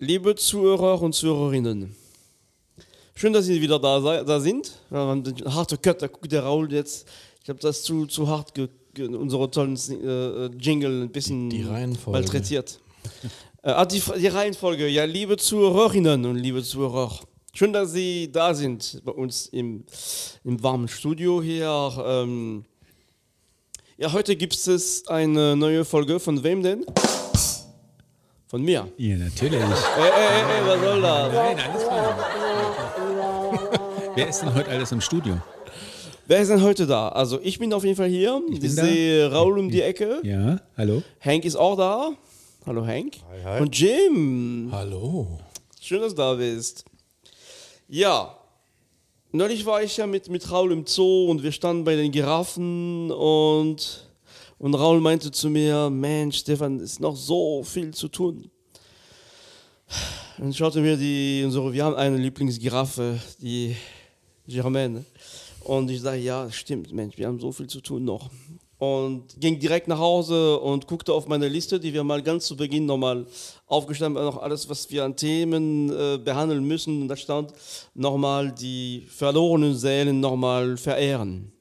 Liebe Zuhörer und Zuhörerinnen, schön, dass Sie wieder da, da sind. Wir haben den harte Cut, da guckt der Raul jetzt. Ich habe das zu, zu hart, ge, ge, unsere tollen äh, Jingle ein bisschen Die Reihenfolge. malträtiert. äh, ah, die, die Reihenfolge, ja, liebe Zuhörerinnen und liebe Zuhörer, schön, dass Sie da sind bei uns im, im warmen Studio hier. Ähm, ja, heute gibt es eine neue Folge. Von wem denn? Von mir. Ja, natürlich. Ey, ey, ey, ey, was soll das? Nein, alles klar. Wer ist denn heute alles im Studio? Wer ist denn heute da? Also ich bin auf jeden Fall hier. Ich, bin da. sehe Raul um die Ecke. Ja, hallo? Hank ist auch da. Hallo Hank. Hi, hi. Und Jim. Hallo. Schön, dass du da bist. Ja. Neulich war ich ja mit, mit Raul im Zoo und wir standen bei den Giraffen und, und Raul meinte zu mir, Mensch, Stefan, ist noch so viel zu tun. Und schaute mir die, unsere, wir haben eine Lieblingsgiraffe, die Germaine. Und ich sage, ja, stimmt, Mensch, wir haben so viel zu tun noch. Und ging direkt nach Hause und guckte auf meine Liste, die wir mal ganz zu Beginn nochmal aufgestellt haben, noch alles, was wir an Themen äh, behandeln müssen. Und da stand nochmal die verlorenen Seelen nochmal verehren.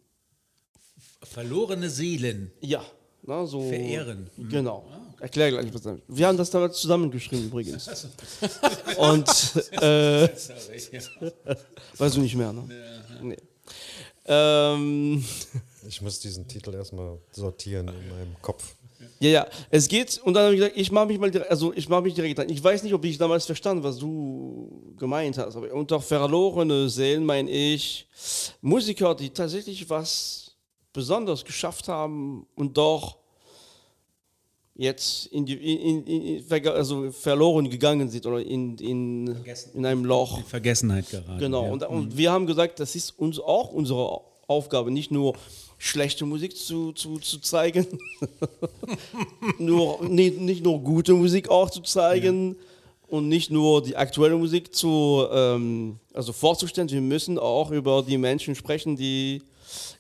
Verlorene Seelen. Ja, na, so. Verehren. Genau. Erklär gleich was damit. Wir haben das damals zusammengeschrieben übrigens. Und äh, weißt du nicht mehr, ne? Nee. Ähm, Ich muss diesen Titel erstmal sortieren in meinem Kopf. ja, ja. Es geht, und dann habe ich gesagt, ich mache mich mal direkt, also ich mache mich direkt. Ich weiß nicht, ob ich damals verstanden, was du gemeint hast, aber unter verlorene Seelen meine ich Musiker, die tatsächlich was Besonderes geschafft haben und doch jetzt in die, in, in, also verloren gegangen sind oder in, in, in einem Loch. In Vergessenheit geraten. Genau, Ja. und, und wir haben gesagt, das ist uns auch unsere Aufgabe, nicht nur schlechte Musik zu, zu, zu zeigen, nur, nicht, nicht nur gute Musik auch zu zeigen und nicht nur die aktuelle Musik zu, ähm, also vorzustellen, wir müssen auch über die Menschen sprechen, die,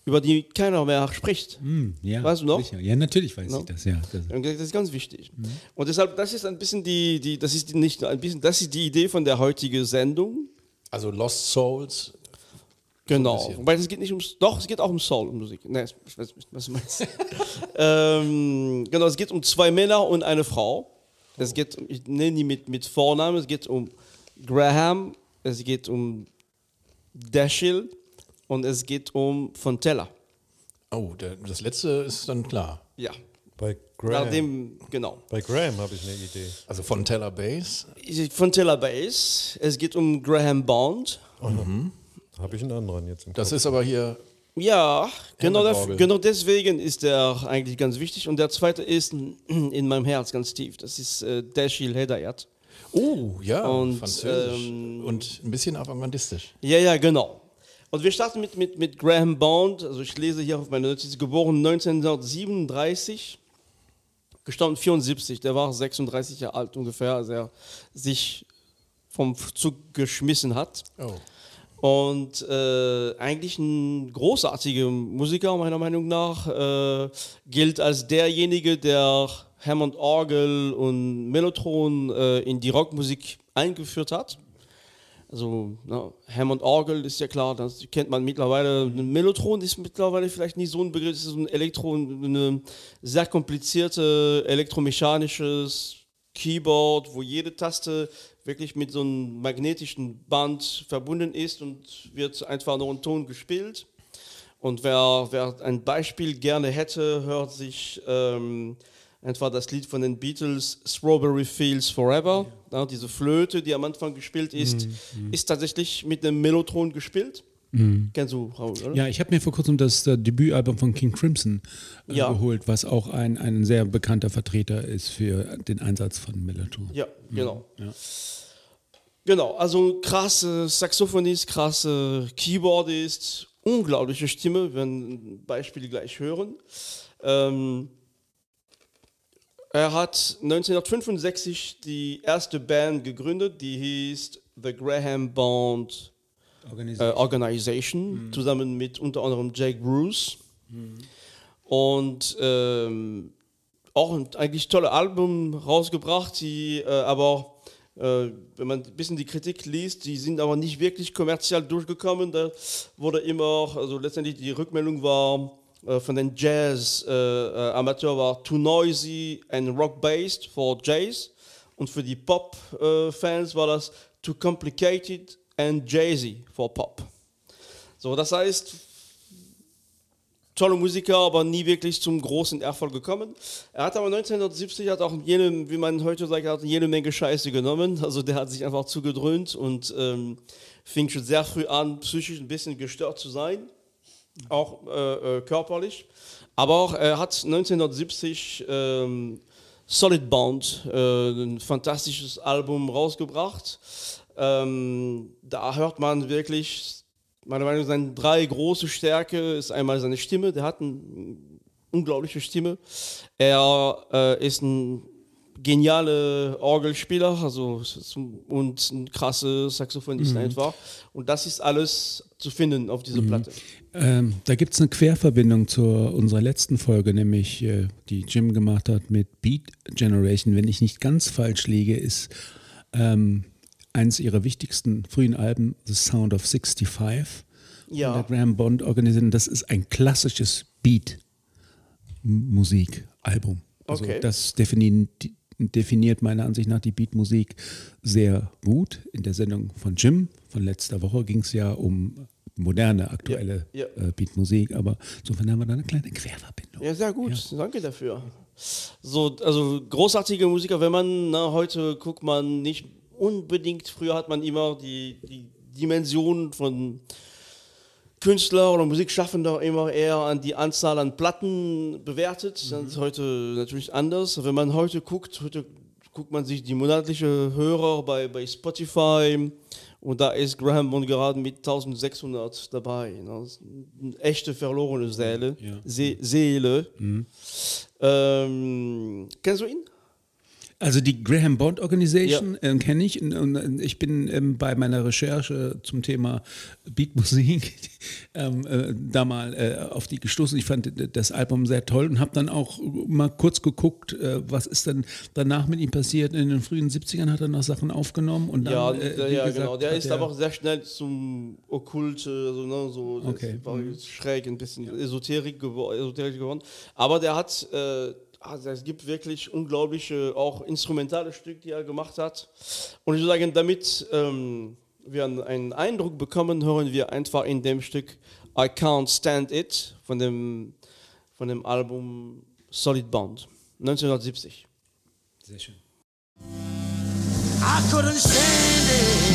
über die keiner mehr spricht. Hm, ja, Weißt du noch? Sicher. Ja, natürlich weiß No? ich das, ja. Das, Und Das ist ganz wichtig. Und deshalb, das ist ein bisschen die, die das ist die, nicht ein bisschen, das ist die Idee von der heutigen Sendung. Also Lost Souls. Genau. bisschen. Wobei es geht nicht ums. Doch, es geht auch um Soul-Musik. Nee, ich weiß nicht, was du meinst. ähm, genau, es geht um zwei Männer und eine Frau. Es geht, um- ich nenne die mit, mit Vornamen, es geht um Graham, es geht um Dashiell und es geht um Fontella. Oh, der, das letzte ist dann klar. Ja. Bei Graham. Nachdem, genau. Bei Graham habe ich eine Idee. Also von Teller Bass. Fontella Bass, es geht um Graham Bond. Habe ich einen anderen jetzt im Das ist aber hier. Ja, genau, daf- genau deswegen ist der eigentlich ganz wichtig. Und der zweite ist in meinem Herz ganz tief. Das ist äh, Dashiell Hedayat. Oh, ja. Und, Französisch. ähm, Und ein bisschen avantgardistisch. Ja, ja, genau. Und wir starten mit, mit, mit Graham Bond. Also ich lese hier auf meine Notiz, geboren 1937, gestorben 74. Der war 36 Jahre alt ungefähr, als er sich vom Zug geschmissen hat. Oh. Und äh, eigentlich ein großartiger Musiker, meiner Meinung nach, äh, gilt als derjenige, der Hammond Orgel und Mellotron äh, in die Rockmusik eingeführt hat. Also ne, Hammond Orgel ist ja klar, das kennt man mittlerweile. Ein Mellotron ist mittlerweile vielleicht nicht so ein Begriff, es ist ein Elektro, eine sehr komplizierte elektromechanisches Keyboard, wo jede Taste wirklich mit so einem magnetischen Band verbunden ist und wird einfach nur ein Ton gespielt. Und wer, wer ein Beispiel gerne hätte, hört sich ähm, einfach das Lied von den Beatles Strawberry Fields Forever. Ja, diese Flöte, die am Anfang gespielt ist, ist tatsächlich mit einem Mellotron gespielt. Kennst du, Raul, oder? ja, ich habe mir vor kurzem das äh, Debütalbum von King Crimson äh, Ja. geholt, was auch ein, ein sehr bekannter Vertreter ist für den Einsatz von Mellotron. Ja, genau. Ja. Genau, also krasse Saxophonist, krasse Keyboardist, unglaubliche Stimme, wir werden ein Beispiel gleich hören. Ähm, er hat 1965 die erste Band gegründet, die hieß The Graham Bond äh, Organization, zusammen mit unter anderem Jake Bruce. Und ähm, auch ein eigentlich tolle Album rausgebracht, die äh, aber Äh, wenn man ein bisschen die Kritik liest, die sind aber nicht wirklich kommerziell durchgekommen. Da wurde immer, also letztendlich die Rückmeldung war äh, von den Jazz-Amateuren äh, war too noisy and rock-based for Jazz. Und für die Pop-Fans war das too complicated and jazzy for Pop. So, das heißt, tolle Musiker, aber nie wirklich zum großen Erfolg gekommen. Er hat aber 1970 hat auch jene, wie man heute sagt, hat jede Menge Scheiße genommen. Also der hat sich einfach zugedröhnt und ähm, fing schon sehr früh an, psychisch ein bisschen gestört zu sein, auch äh, äh, körperlich. Aber auch er hat 1970 ähm, Solid Bound, äh, ein fantastisches Album rausgebracht. Ähm, da hört man wirklich meiner Meinung nach seine drei große Stärke ist einmal seine Stimme, der hat eine unglaubliche Stimme. Er äh, ist ein genialer Orgelspieler, also und ein krasser Saxophonist mhm. einfach. Und das ist alles zu finden auf dieser mhm. Platte. Ähm, da gibt es eine Querverbindung zu unserer letzten Folge, nämlich äh, die Jim gemacht hat mit Beat Generation. Wenn ich nicht ganz falsch liege, ist ähm, eines ihrer wichtigsten frühen Alben, The Sound of 65, ja. von der Graham Bond organisiert. Das ist ein klassisches Beat-Musik-Album. Also okay. das definiert, definiert meiner Ansicht nach die Beatmusik sehr gut. In der Sendung von Jim von letzter Woche ging es ja um moderne, aktuelle ja, ja. Äh, Beatmusik, aber insofern haben wir da eine kleine Querverbindung. Ja, sehr gut, ja. danke dafür. So, also großartige Musiker, wenn man na, heute guckt, man nicht unbedingt, früher hat man immer die, die Dimension von Künstler oder Musikschaffender immer eher an die Anzahl an Platten bewertet. Mhm. Das ist heute natürlich anders. Wenn man heute guckt, heute guckt man sich die monatliche Hörer bei, bei Spotify und da ist Graham Bond gerade mit 1600 dabei. Ist eine echte verlorene Seele. Ja. Se Seele. Mhm. Ähm, kennst du ihn? Also die Graham Bond Organization ja. äh, kenne ich und, und, ich bin ähm, bei meiner Recherche zum Thema Beatmusik ähm, äh, da mal äh, auf die gestoßen. Ich fand das Album sehr toll und habe dann auch mal kurz geguckt, äh, was ist denn danach mit ihm passiert. In den frühen 70ern hat er noch Sachen aufgenommen und dann, ja, äh, ja gesagt, genau. Der ist aber auch sehr schnell zum Okkulte, also, ne, so okay. war mhm. schräg, ein bisschen Esoterik, gewor Esoterik geworden. Aber der hat äh, also es gibt wirklich unglaubliche, auch instrumentale Stücke, die er gemacht hat. Und ich würde sagen, damit ähm, wir einen Eindruck bekommen, hören wir einfach in dem Stück I Can't Stand It von dem, von dem Album Solid Bound 1970. Sehr schön. I couldn't stand it.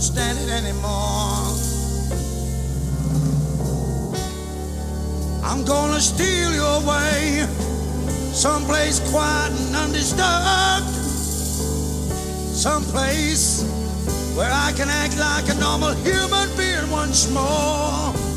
Couldn't stand it anymore. I'm gonna steal you away, someplace quiet and undisturbed, someplace where I can act like a normal human being once more.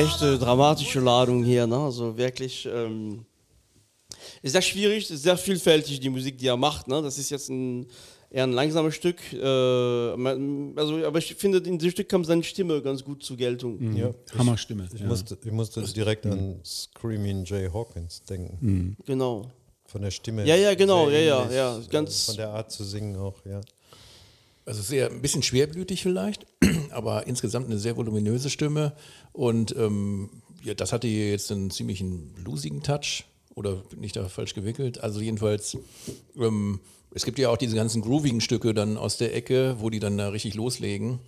Echte dramatische Ladung hier. Ne? Also wirklich ähm, ist sehr schwierig, ist sehr vielfältig die Musik, die er macht. Ne? Das ist jetzt ein eher ein langsames Stück. Äh, also, aber ich finde, in diesem Stück kam seine Stimme ganz gut zur Geltung. Mhm. Ja, Hammerstimme. Ich, ich, ja. musste, ich musste direkt mhm. an Screaming Jay Hawkins denken. Mhm. Genau. Von der Stimme. Ja, ja, genau, ja, ja, ja. Ganz von der Art zu singen auch, ja. Also sehr ein bisschen schwerblütig vielleicht, aber insgesamt eine sehr voluminöse Stimme. Und ähm, ja, das hatte jetzt einen ziemlichen bluesigen Touch. Oder bin ich da falsch gewickelt? Also jedenfalls, ähm, es gibt ja auch diese ganzen groovigen Stücke dann aus der Ecke, wo die dann da richtig loslegen.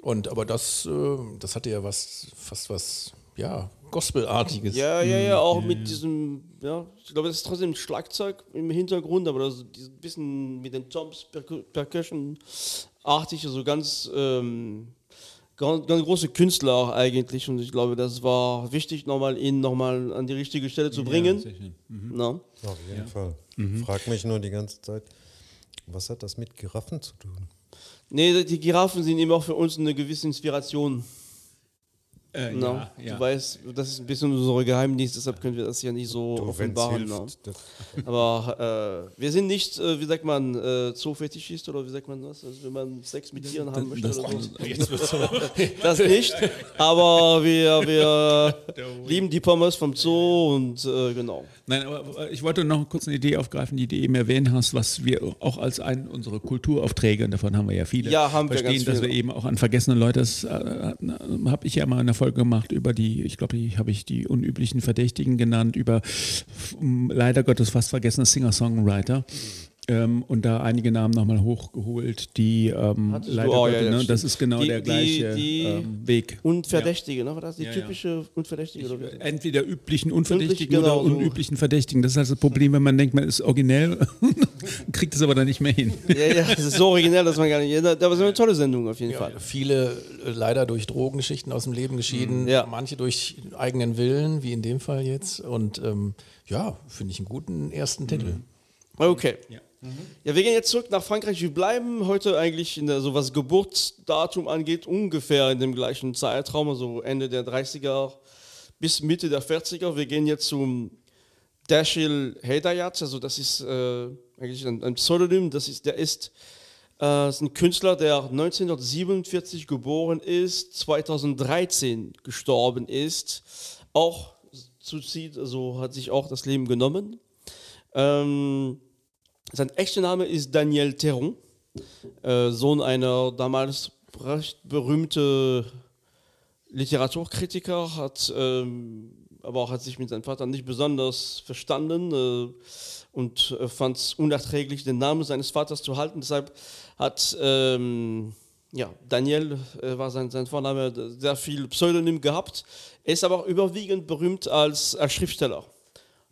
Und aber das, äh, das hatte ja was, fast was, ja, Gospelartiges. Ja, ja, ja, auch mit diesem, ja, ich glaube, das ist trotzdem Schlagzeug im Hintergrund, aber das ist ein bisschen mit den Toms, Percu- Percussion-artig, also ganz, ähm, ganz, ganz große Künstler auch eigentlich und ich glaube, das war wichtig, nochmal ihn nochmal an die richtige Stelle zu bringen. schön. Na? Auf jeden Fall. Frag mich nur die ganze Zeit, was hat das mit Giraffen zu tun? Nee, die Giraffen sind eben auch für uns eine gewisse Inspiration. Äh, Na? ja, ja. Du weißt, das ist ein bisschen unser Geheimnis, deshalb können wir das ja nicht so Du, offenbaren. Das, Aber äh, wir sind nicht, äh, wie sagt man, äh, Zoofetischist oder wie sagt man das? Also wenn man Sex mit Tieren haben möchte das- oder so. Das nicht. Aber wir, wir lieben die Pommes vom Zoo und äh, genau. Nein, aber ich wollte noch kurz eine Idee aufgreifen, die du eben erwähnt hast, was wir auch als einen unserer Kulturaufträge, und davon haben wir ja viele, Ja, haben wir verstehen, ganz dass viele. wir eben auch an vergessene Leute, das äh, habe ich ja mal eine Folge gemacht über die, ich glaube, die habe ich die unüblichen Verdächtigen genannt, über leider Gottes fast vergessene Singer-Songwriter. Ähm, und da einige Namen nochmal hochgeholt, die ähm, du leider auch, ja, ja, ne, das ist genau Die- der die- gleiche die- ähm, Weg. Unverdächtige, ne? War das die Ja, ja. typische Unverdächtige? Oder wie? Entweder üblichen Unverdächtigen Unverdächtig, genau, oder so. unüblichen Verdächtigen. Das ist also das Problem, wenn man denkt, man ist originell, kriegt es aber dann nicht mehr hin. Ja, ja, das ist so originell, dass man gar nicht. Aber es ist eine tolle Sendung auf jeden Fall. Ja, viele äh, leider durch Drogengeschichten aus dem Leben geschieden, Ja. manche durch eigenen Willen, wie in dem Fall jetzt. Und ähm, ja, finde ich einen guten ersten Titel. Okay. Ja. Wir gehen jetzt zurück nach Frankreich. Wir bleiben heute eigentlich, in der, so was Geburtsdatum angeht, ungefähr in dem gleichen Zeitraum, also Ende der 30er bis Mitte der 40er. Wir gehen jetzt zum Dashil Hedayat, also das ist äh, eigentlich ein, ein Pseudonym, das ist, der ist, äh, ist ein Künstler, der 1947 geboren ist, 2013 gestorben ist, auch Suizid, also hat sich auch das Leben genommen. Ähm, sein echter Name ist Daniel Theron, äh, Sohn einer damals recht berühmten Literaturkritiker, hat ähm, aber auch hat sich mit seinem Vater nicht besonders verstanden äh, und äh, fand es unerträglich, den Namen seines Vaters zu halten. Deshalb hat ähm, ja, Daniel äh, war sein, sein Vorname, sehr viel Pseudonym gehabt. Er ist aber auch überwiegend berühmt als, als Schriftsteller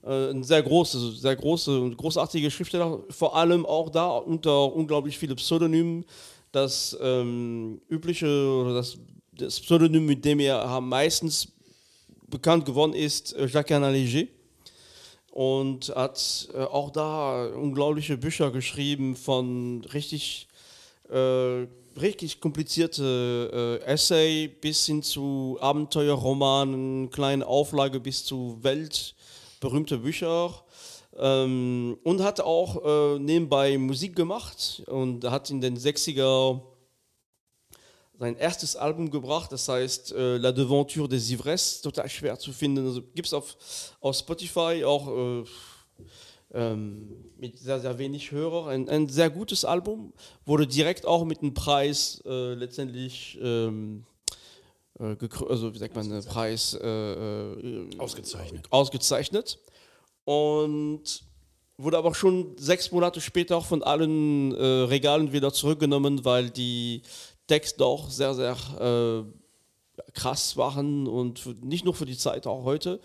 ein sehr große, sehr große großartige Schriftsteller, vor allem auch da unter unglaublich viele Pseudonymen. Das ähm, übliche oder das, das Pseudonym, mit dem er meistens bekannt geworden ist, äh, Jacques Léger. Und hat äh, auch da unglaubliche Bücher geschrieben von richtig, äh, richtig komplizierte äh, Essay bis hin zu Abenteuerromanen, kleine Auflage bis zu Welt berühmte Bücher ähm, und hat auch äh, nebenbei Musik gemacht und hat in den 60er sein erstes Album gebracht, das heißt äh, La Devanture des Ivresses, total schwer zu finden. Also gibt es auf, auf Spotify auch äh, ähm, mit sehr, sehr wenig Hörer. Ein, ein sehr gutes Album, wurde direkt auch mit einem Preis äh, letztendlich ähm, äh, also wie sagt man, einen Preis äh, äh, Ausgezeichnet. ausgezeichnet und wurde aber schon sechs Monate später auch von allen äh, Regalen wieder zurückgenommen, weil die Texte auch sehr, sehr äh, krass waren und für, nicht nur für die Zeit, auch heute.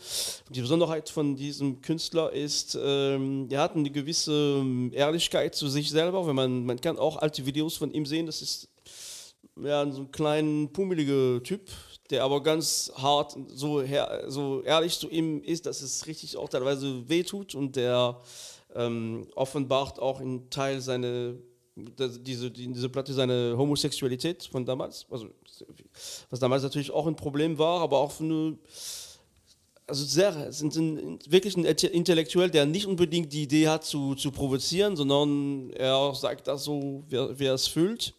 Die Besonderheit von diesem Künstler ist, ähm, er hat eine gewisse ähm, Ehrlichkeit zu sich selber. Wenn man, man kann auch alte Videos von ihm sehen, das ist ja, so ein kleiner, pummeliger Typ, der aber ganz hart, so, her, so ehrlich zu ihm ist, dass es richtig auch teilweise wehtut und der ähm, offenbart auch in Teil seine, diese, die, diese Platte seine Homosexualität von damals, also was damals natürlich auch ein Problem war, aber auch eine, also sehr, sind ein, wirklich ein Intellektuell, der nicht unbedingt die Idee hat zu, zu provozieren, sondern er sagt das so, wer, wer es fühlt.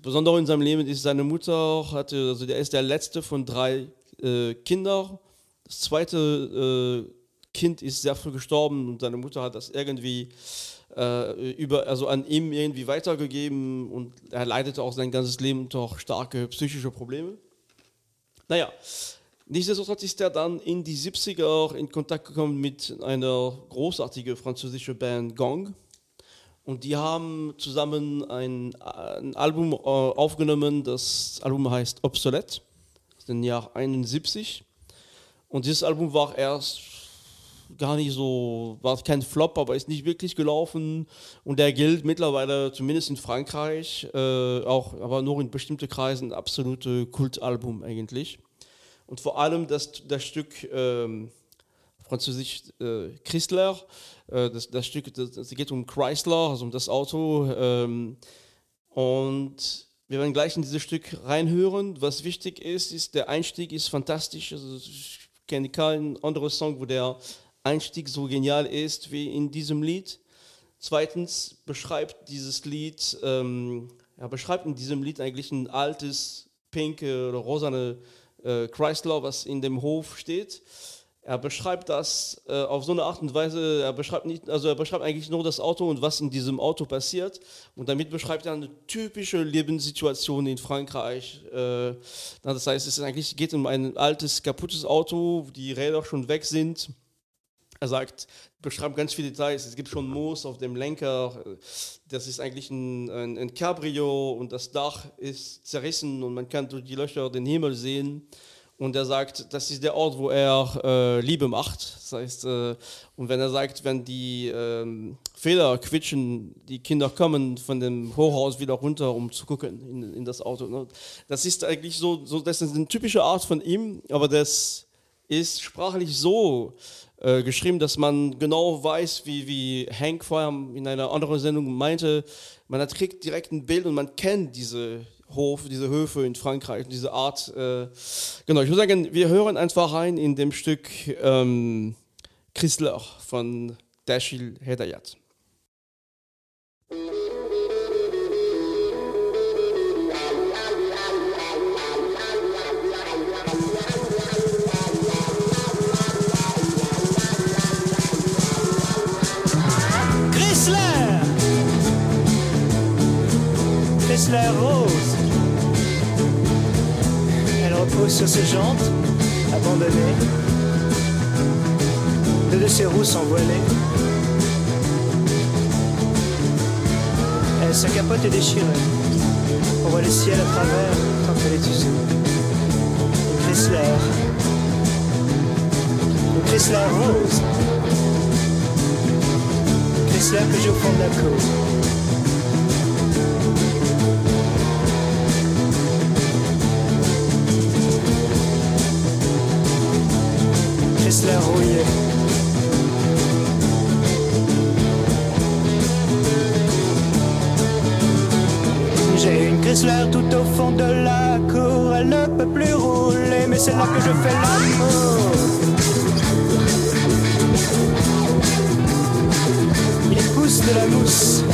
Das Besondere in seinem Leben ist, seine Mutter hatte, also der ist der letzte von drei äh, Kindern. Das zweite äh, Kind ist sehr früh gestorben und seine Mutter hat das irgendwie äh, über, also an ihm irgendwie weitergegeben und er leidete auch sein ganzes Leben unter starke psychische Probleme. Naja, nichtsdestotrotz ist er dann in die 70er in Kontakt gekommen mit einer großartigen französischen Band Gong. Und die haben zusammen ein, ein Album äh, aufgenommen, das Album heißt Obsolete, aus dem Jahr 71. Und dieses Album war erst gar nicht so, war kein Flop, aber ist nicht wirklich gelaufen. Und der gilt mittlerweile, zumindest in Frankreich, äh, auch, aber nur in bestimmten Kreisen, absolute Kultalbum eigentlich. Und vor allem das, das Stück ähm, französisch äh, Chrysler, äh, das, das Stück, das, das geht um Chrysler, also um das Auto. Ähm, und wir werden gleich in dieses Stück reinhören. Was wichtig ist, ist, der Einstieg ist fantastisch. Also ich kenne keinen anderen Song, wo der Einstieg so genial ist wie in diesem Lied. Zweitens beschreibt dieses Lied, ähm, er beschreibt in diesem Lied eigentlich ein altes, pinke oder rosane äh, Chrysler, was in dem Hof steht. Er beschreibt das äh, auf so eine Art und Weise, er beschreibt nicht, also er beschreibt eigentlich nur das Auto und was in diesem Auto passiert. Und damit beschreibt er eine typische Lebenssituation in Frankreich. Äh, das heißt, es eigentlich geht um ein altes, kaputtes Auto, die Räder schon weg sind er sagt, beschreibt ganz viele Details. Es gibt schon Moos auf dem Lenker. Das ist eigentlich ein, ein, ein, Cabrio und das Dach ist zerrissen und man kann durch die Löcher den Himmel sehen. Und er sagt, das ist der Ort, wo er äh, Liebe macht. Das heißt, äh, und wenn er sagt, wenn die äh, Fehler quitschen, die Kinder kommen von dem Hochhaus wieder runter, um zu gucken in, in das Auto. Ne? Das ist eigentlich so, so, das ist eine typische Art von ihm, aber das ist sprachlich so äh, geschrieben, dass man genau weiß, wie, wie Hank vorher in einer anderen Sendung meinte, man kriegt direkt ein Bild und man kennt diese Hof, diese Höfe in Frankreich, diese Art. Äh, genau, ich würde sagen, wir hören einfach rein in dem Stück ähm, Chrysler von Dashil Hedayat. la rose. Elle sur ses jantes, abandonnées. Deux de ses roues sont voilées. Elle, sa capote est déchirée. On voit le ciel à travers tant qu'elle est usée. Le Chrysler. Le Chrysler rose. Le Chrysler que j'ai au fond de la cour. J'ai une Chrysler tout au fond de la cour, elle ne peut plus rouler, mais c'est là que je fais l'amour. Il pousse de la mousse.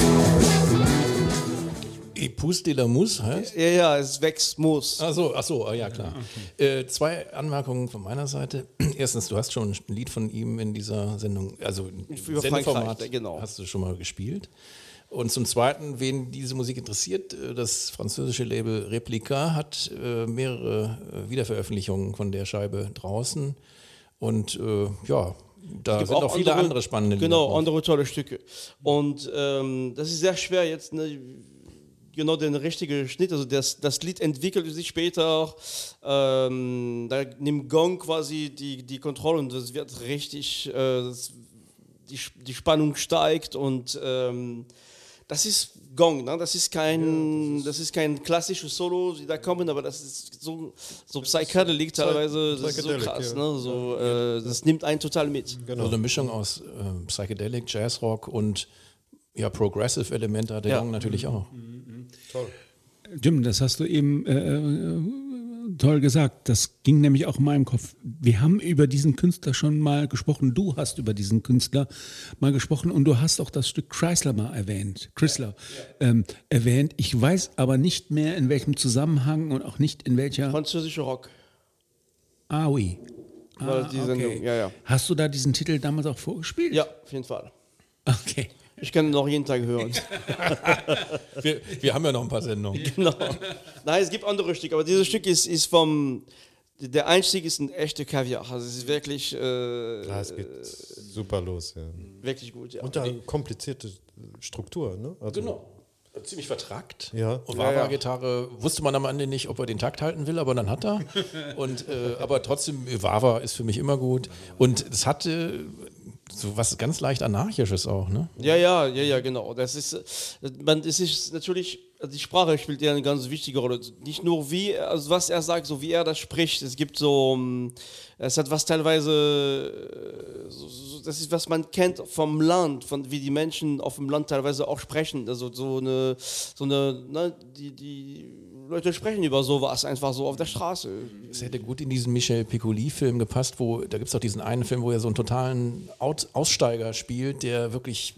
Epus de la Mousse heißt? Ja, ja, es wächst Moos. Ach so, ach so, ja klar. Okay. Äh, zwei Anmerkungen von meiner Seite. Erstens, du hast schon ein Lied von ihm in dieser Sendung, also im Sendeformat genau. hast du schon mal gespielt. Und zum Zweiten, wen diese Musik interessiert, äh, das französische Label Replica hat äh, mehrere äh, Wiederveröffentlichungen von der Scheibe draußen. Und äh, ja, da sind auch, viele andere, andere spannende Lieder. Genau, andere tolle Stücke. Und ähm, das ist sehr schwer jetzt. Ne, genau den richtigen Schnitt. Also das, das Lied entwickelt sich später. Ähm, da nimmt Gong quasi die, die Kontrolle und das wird richtig, äh, das, die, die Spannung steigt und ähm, das ist Gong, ne? das, ist kein, ja, das, ist das ist kein klassisches Solo, die da kommen, aber das ist so, so psychedelic teilweise, das ist so krass. Ja. Ne? So, äh, das nimmt einen total mit. Genau. So eine Mischung aus äh, Psychedelic, Jazzrock und ja, Progressive-Elemente hat der ja. Gong natürlich mhm. auch. Mhm. Toll. Jim, das hast du eben äh, äh, toll gesagt. Das ging nämlich auch in meinem Kopf. Wir haben über diesen Künstler schon mal gesprochen. Du hast über diesen Künstler mal gesprochen und du hast auch das Stück Chrysler mal erwähnt. Chrysler ja, ja. Ähm, erwähnt. Ich weiß aber nicht mehr in welchem Zusammenhang und auch nicht in welcher. Französischer Rock. Ah, oui. Ah, okay. ja, ja. Hast du da diesen Titel damals auch vorgespielt? Ja, auf jeden Fall. Okay. Ich kann ihn noch jeden Tag hören. wir, wir, haben ja noch ein paar Sendungen. Genau. Nein, es gibt andere Stücke, aber dieses Stück ist, ist vom. Der Einstieg ist ein echter Kaviar. Also es ist wirklich. Äh, ja, es geht super los, ja. Wirklich gut, ja. Und eine komplizierte Struktur, ne? Also genau. ziemlich vertrackt. Ja. Und Wawa-Gitarre wusste man am Ende nicht, ob er den Takt halten will, aber dann hat er. Und, äh, aber trotzdem, Wawa ist für mich immer gut. Und es hatte so was ganz leicht Anarchisches auch, ne? Ja, ja, ja, ja, genau. Das ist, man, es ist natürlich, also die Sprache spielt ja eine ganz wichtige Rolle. Nicht nur wie, also was er sagt, so wie er das spricht. Es gibt so, ähm, es hat was teilweise, äh, so, das ist was man kennt vom Land, von wie die Menschen auf dem Land teilweise auch sprechen. Also so eine, so eine, ne, die, die Leute sprechen über sowas einfach so auf der Straße. Es hätte gut in diesen Michel Piccoli-Film gepasst, wo, da gibt es auch diesen einen Film, wo er so einen totalen Out Aussteiger spielt, der wirklich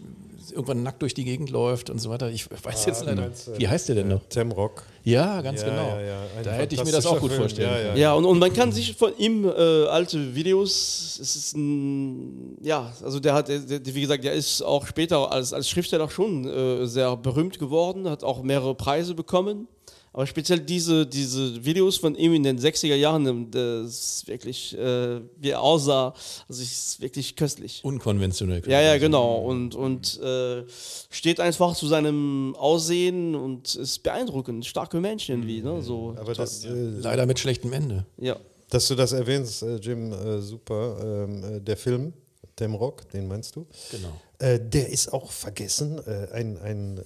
irgendwann nackt durch die Gegend läuft und so weiter. Ich weiß jetzt leider, meinst, äh, wie heißt der denn noch? Tamrock. Ja, ganz Ja, genau. ja, ja. Da hätte ich mir das auch gut vorstellen Film. können. Ja, Ja, und, und man kann sich von ihm äh, alte Videos, es ist ein, ja, also der hat, der, der, wie gesagt, der ist auch später als, als Schriftsteller schon äh, sehr berühmt geworden, hat auch mehrere Preise bekommen. Aber speziell diese, diese Videos von ihm in den 60er Jahren, das ist wirklich, äh, wie er aussah, also ist wirklich köstlich. Unkonventionell. Ja, ja, genau. Und, und äh, steht einfach zu seinem Aussehen und ist beeindruckend. Starke Menschen irgendwie, ne? So, Aber das, äh, Leider mit schlechtem Ende. ja. dass du das erwähnst, äh, Jim, äh, super. Ähm, äh, der Film, Tamrock, den meinst du? Genau. Äh, der ist auch vergessen. Äh, ein ein äh,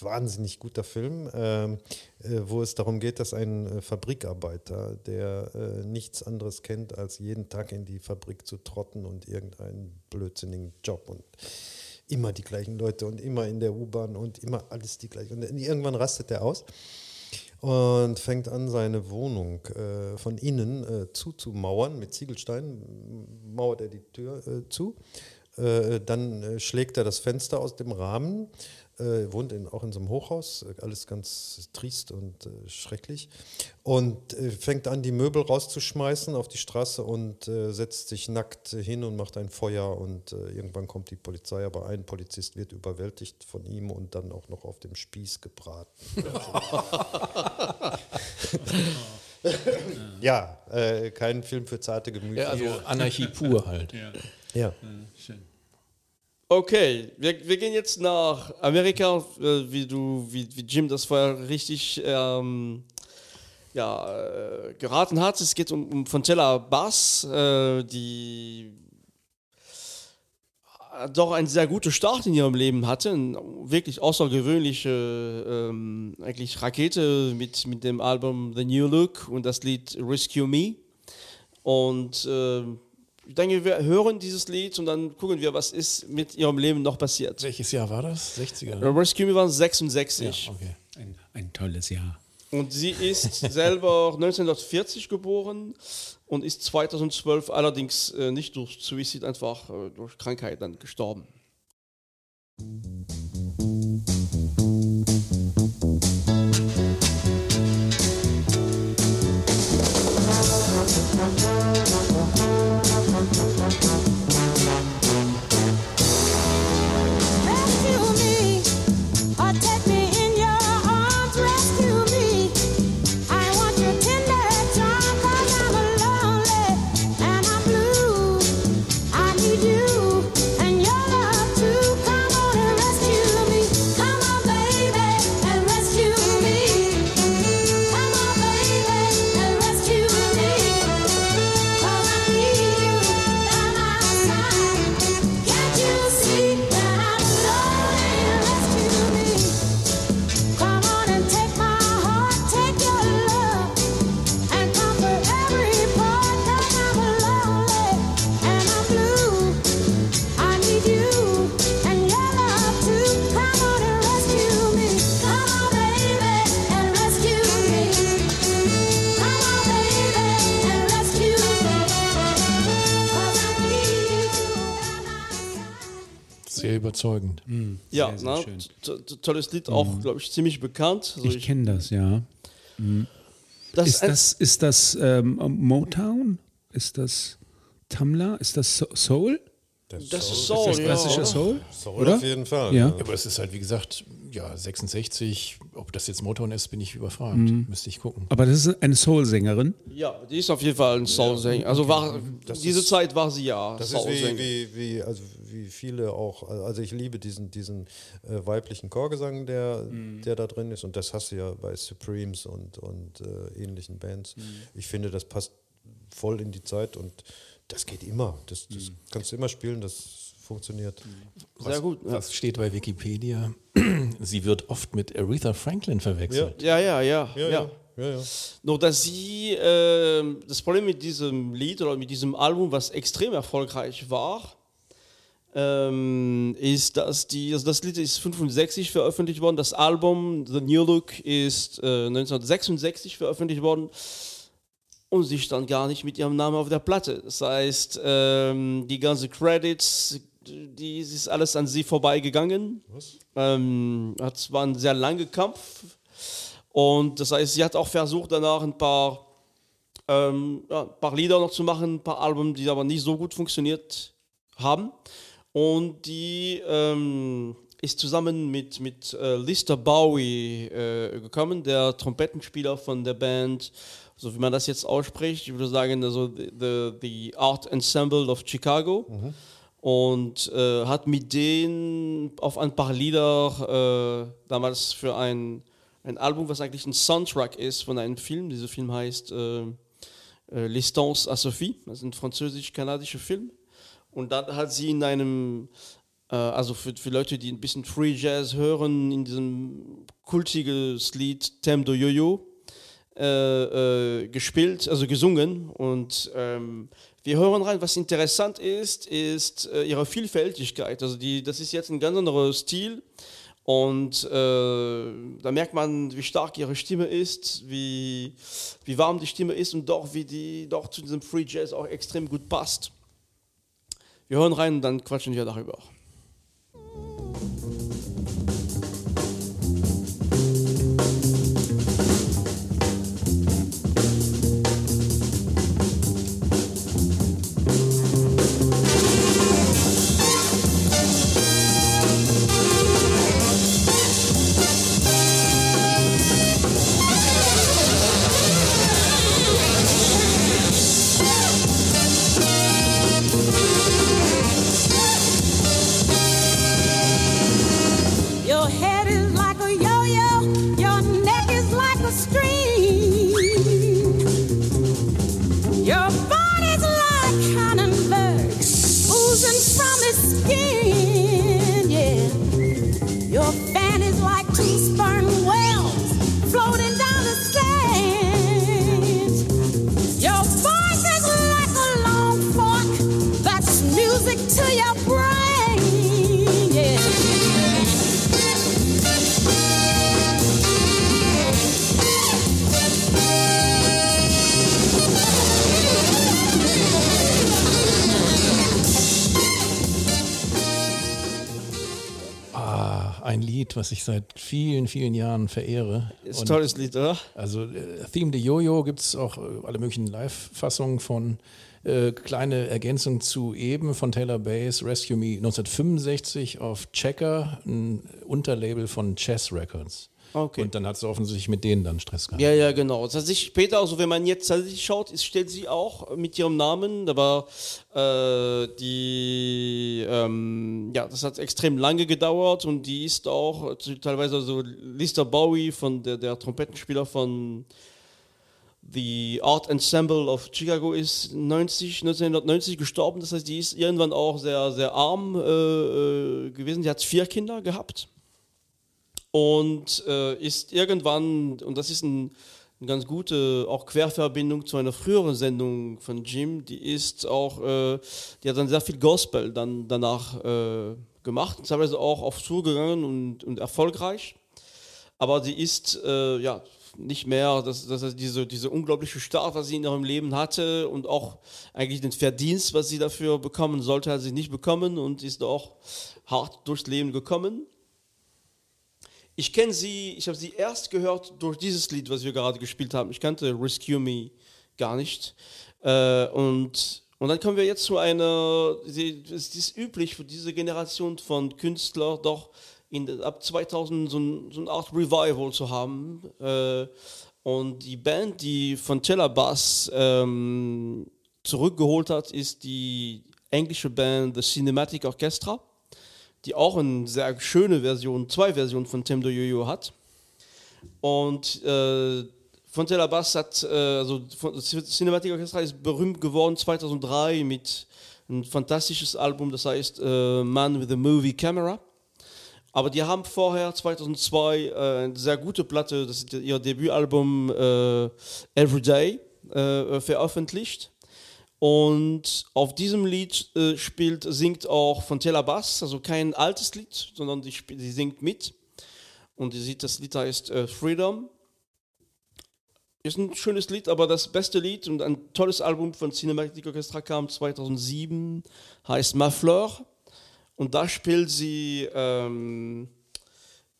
wahnsinnig guter Film, ähm, äh, wo es darum geht, dass ein äh, Fabrikarbeiter, der äh, nichts anderes kennt, als jeden Tag in die Fabrik zu trotten und irgendeinen blödsinnigen Job und immer die gleichen Leute und immer in der U-Bahn und immer alles die gleichen. Und irgendwann rastet er aus und fängt an, seine Wohnung äh, von innen äh, zuzumauern mit Ziegelsteinen, mauert er die Tür äh, zu. Äh, dann äh, schlägt er das Fenster aus dem Rahmen, äh, wohnt in, auch in so einem Hochhaus, äh, alles ganz trist und äh, schrecklich. Und äh, fängt an, die Möbel rauszuschmeißen auf die Straße und äh, setzt sich nackt hin und macht ein Feuer. Und äh, irgendwann kommt die Polizei, aber ein Polizist wird überwältigt von ihm und dann auch noch auf dem Spieß gebraten. ja, äh, kein Film für zarte Gemüter. Ja, also Anarchie pur halt. ja. Schön. Okay, wir, wir gehen jetzt nach Amerika, äh, wie du, wie, wie Jim das vorher richtig ähm, ja, äh, geraten hat. Es geht um, um Fontella Bass, äh, die äh, doch einen sehr guten Start in ihrem Leben hatte, eine wirklich außergewöhnliche ähm, eigentlich Rakete mit, mit dem Album The New Look und das Lied Rescue Me. Und ähm, ich denke, wir hören dieses Lied und dann gucken wir, was ist mit ihrem Leben noch passiert. Welches Jahr war das? 60er? Äh, Rescue Me waren 66 Ja, okay. Ein, ein tolles Jahr. und sie ist selber 1940 geboren und ist 2012 allerdings äh, nicht durch Suizid, einfach äh, durch Krankheit dann gestorben. Ja, sehr, sehr na, tolles Lied, auch, glaube ich, ziemlich bekannt. Also Ich kenne das, ja. das Ist das, ist das ähm, Motown? Ist das Tumblr? Ist das So- Soul? das ist Ist Soul, das ja. klassischer oder? Soul? Soul Oder? auf jeden Fall. Ja. Aber es ist halt, wie gesagt, ja, 66. Ob das jetzt Motown ist, bin ich überfragt. Mhm. Müsste ich gucken. Aber das ist eine Soul-Sängerin. Ja, die ist auf jeden Fall ein Soul-Sänger. Also war, diese Zeit war sie ja Das ist wie, wie, wie, also wie viele auch, also ich liebe diesen, diesen äh, weiblichen Chorgesang, der, Mhm. der da drin ist. Und das hast du ja bei Supremes und, und äh, ähnlichen Bands. Mhm. Ich finde, das passt voll in die Zeit und das geht immer. Das, das Mhm. kannst du immer spielen, das funktioniert. Sehr gut. Ja, Was steht bei Wikipedia? Sie wird oft mit Aretha Franklin verwechselt. ja, ja. ja, Ja, ja. ja, ja. Nur dass sie, ähm, das Problem mit diesem Lied oder mit diesem Album, was extrem erfolgreich war, ähm, ist, dass die, also das Lied ist 65 veröffentlicht worden, das Album The New Look ist äh, 1966 veröffentlicht worden und sie stand gar nicht mit ihrem Namen auf der Platte. Das heißt, ähm, die ganzen Credits, die ist alles an sie vorbeigegangen. Ähm, es war ein sehr langer Kampf. Und das heißt, sie hat auch versucht, danach ein paar, ähm, ja, ein paar Lieder noch zu machen, ein paar Alben, die aber nicht so gut funktioniert haben. Und die ähm, ist zusammen mit, mit äh, Lister Bowie äh, gekommen, der Trompetenspieler von der Band, so wie man das jetzt ausspricht, ich würde sagen, also the, the, the Art Ensemble of Chicago. Und äh, hat mit denen auf ein paar Lieder äh, damals für ein, ein Album, was eigentlich ein Soundtrack ist von einem Film. Dieser Film heißt äh, äh, L'Estance à Sophie, das ist ein französisch-kanadischer Film. Und dann hat sie in einem, äh, also für, für Leute, die ein bisschen Free Jazz hören, in diesem kultiges Lied de Yo-Yo äh, äh, gespielt, also gesungen. Und ähm, wir hören rein, was interessant ist, ist äh, ihre Vielfältigkeit. Also die, das ist jetzt ein ganz anderer Stil. Und äh, da merkt man, wie stark ihre Stimme ist, wie, wie warm die Stimme ist und doch, wie die doch zu diesem Free Jazz auch extrem gut passt. Wir hören rein und dann quatschen wir darüber. Your ein Lied, was ich seit vielen, vielen Jahren verehre. Ist ein tolles Lied, oder? Also äh, Theme de Jojo gibt es auch äh, alle möglichen Live-Fassungen von. Äh, kleine Ergänzung zu eben von Taylor Bass, Rescue Me 1965 auf Checker, ein Unterlabel von Chess Records. Okay. Und dann hat sie offensichtlich mit denen dann Stress gehabt. Ja, ja, genau. Tatsächlich später, also wenn man jetzt tatsächlich schaut, ist, steht sie auch mit ihrem Namen, aber äh, die, ähm, ja, das hat extrem lange gedauert und die ist auch äh, teilweise so Lister Bowie von der, der Trompetenspieler von The Art Ensemble of Chicago ist 90, 1990 gestorben. Das heißt, die ist irgendwann auch sehr, sehr arm äh, äh, gewesen. Die hat vier Kinder gehabt und äh, ist irgendwann, und das ist ein, eine ganz gute auch Querverbindung zu einer früheren Sendung von Jim, die ist auch, äh, die hat dann sehr viel Gospel dann danach äh, gemacht, teilweise auch auf Tour gegangen und, und erfolgreich. Aber sie ist äh, ja nicht mehr, dass das heißt, diese, diese unglaubliche Start, was sie in ihrem Leben hatte und auch eigentlich den Verdienst, was sie dafür bekommen sollte, hat sie nicht bekommen und ist auch hart durchs Leben gekommen. Ich kenne sie, ich habe sie erst gehört durch dieses Lied, was wir gerade gespielt haben. Ich kannte Rescue Me gar nicht. Äh, und, und dann kommen wir jetzt zu einer, es ist üblich für diese Generation von Künstlern doch in, ab 2000 so, ein, so eine Art Revival zu haben. Äh, und die Band, die von Teller Bass ähm, zurückgeholt hat, ist die englische Band The Cinematic Orchestra, die auch eine sehr schöne Version, zwei Versionen von Temdo Yo-Yo hat. Und äh, Fontella Bass hat, äh, also Cinematic Orchestra ist berühmt geworden 2003 mit ein fantastisches Album, das heißt äh, Man with a Movie Camera. Aber die haben vorher 2002 äh, eine sehr gute Platte, das ist ihr Debütalbum äh, Everyday, äh, veröffentlicht. Und auf diesem Lied äh, spielt, singt auch Fontella Bass, also kein altes Lied, sondern die, die singt mit. Und die sieht, das Lied heißt äh, Freedom. Ist ein schönes Lied, aber das beste Lied und ein tolles Album von Cinematic Orchestra kam 2007, heißt Ma Fleur. Und da spielt sie ähm,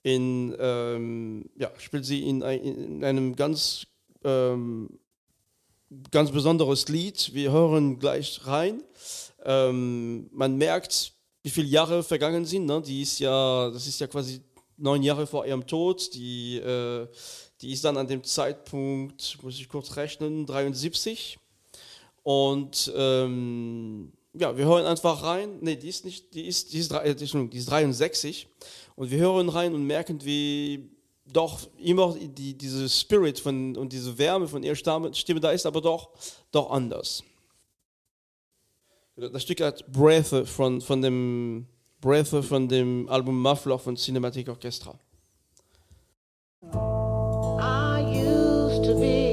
in, ähm, ja, spielt sie in, ein, in einem ganz, ähm, ganz besonderes Lied. Wir hören gleich rein. Ähm, man merkt, wie viele Jahre vergangen sind. Ne? Die ist ja, das ist ja quasi neun Jahre vor ihrem Tod. Die, äh, die ist dann an dem Zeitpunkt, muss ich kurz rechnen, 73. Und ähm, ja, wir hören einfach rein. Ne, die ist nicht, die ist, die ist, äh, Entschuldigung, die ist 63. Und wir hören rein und merken, wie doch immer die, diese Spirit von, und diese Wärme von ihrer Stimme, da ist, aber doch, doch anders. Das Stück hat Breath von, von dem Breath von dem Album Muffler von Cinematic Orchestra. I used to be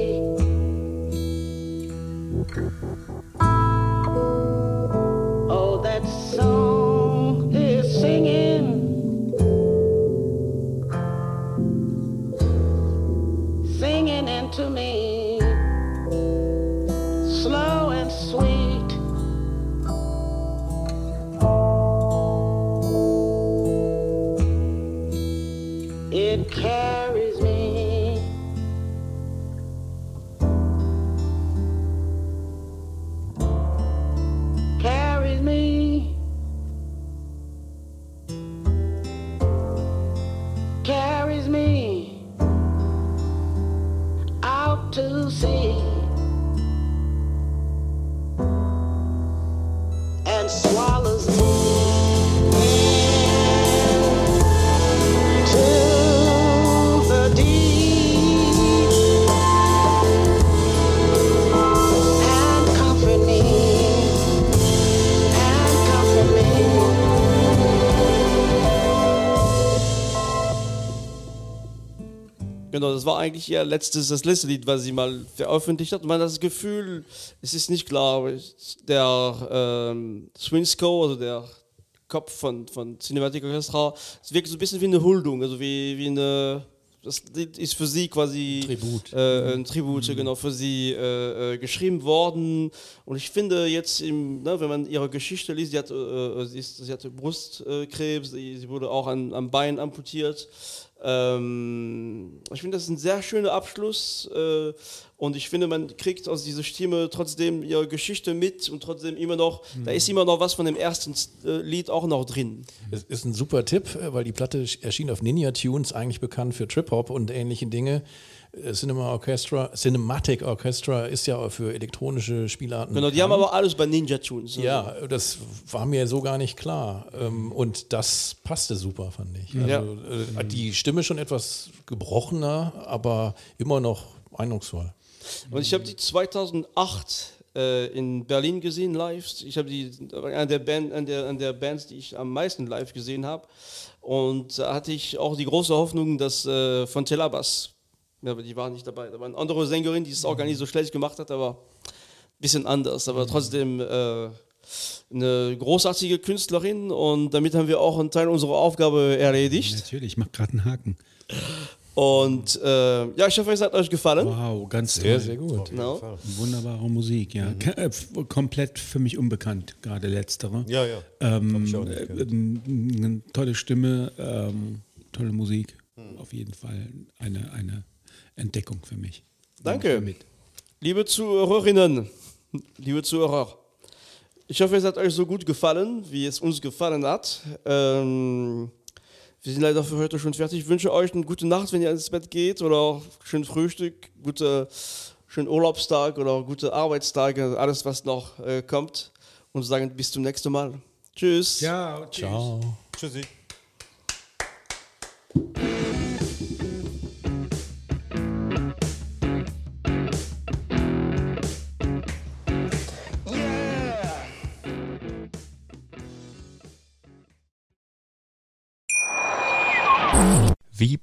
Genau, das war eigentlich ihr letztes, das letzte Lied, was sie mal veröffentlicht hat. Man hat das Gefühl, es ist nicht klar, der ähm, Swinsco, also der Kopf von, von Cinematic Orchestra, es wirkt so ein bisschen wie eine Huldung, also wie, wie eine. Das Lied ist für sie quasi Tribut. Äh, ein Tribut, genau, für sie äh, äh, geschrieben worden. Und ich finde jetzt, im, ne, wenn man ihre Geschichte liest, sie, hat, äh, äh, sie, ist, sie hatte Brustkrebs, sie, sie wurde auch an, am Bein amputiert. Ähm, ich finde, das ist ein sehr schöner Abschluss äh, und ich finde, man kriegt aus dieser Stimme trotzdem ihre Geschichte mit und trotzdem immer noch, da ist immer noch was von dem ersten äh, Lied auch noch drin. Es ist ein super Tipp, äh, weil die Platte erschien auf Ninja Tunes, eigentlich bekannt für Trip-Hop und ähnliche Dinge. Cinema Orchestra, Cinematic Orchestra ist ja für elektronische Spielarten. Genau, die haben aber alles bei Ninja Tunes. also. Ja, das war mir so gar nicht klar. Ähm, Und das passte super, fand ich. Also, Ja. äh, Die Stimme schon etwas gebrochener, aber immer noch eindrucksvoll. Und ich habe die 2008 äh, in Berlin gesehen live. Ich habe die an der, Band, an, der, an der Bands, die ich am meisten live gesehen habe. Und da hatte ich auch die große Hoffnung, dass äh, von Telabas, ja, aber die waren nicht dabei. Da war eine andere Sängerin, die es auch gar nicht so schlecht gemacht hat, aber ein bisschen anders. Aber trotzdem äh, eine großartige Künstlerin und damit haben wir auch einen Teil unserer Aufgabe erledigt. Natürlich, ich mache gerade einen Haken. Und äh, ja, ich hoffe, es hat euch gefallen. Wow, ganz Sehr, toll. sehr gut. Genau. Wunderbare Musik, ja. Ke- äh, komplett für mich unbekannt, gerade letztere. Ja, ja. Ähm, Hab ich auch nicht äh, tolle Stimme, ähm, tolle Musik. Hm. Auf jeden Fall eine, eine Entdeckung für mich. Danke. Liebe Zuhörerinnen, liebe Zuhörer, ich hoffe, es hat euch so gut gefallen, wie es uns gefallen hat. Ähm, wir sind leider für heute schon fertig. Ich wünsche euch eine gute Nacht, wenn ihr ins Bett geht oder auch schön Frühstück, gute, schönen Urlaubstag oder gute Arbeitstage, alles was noch äh, kommt. und sagen bis zum nächsten Mal. Tschüss. Ja, Ciao. Tschüssi.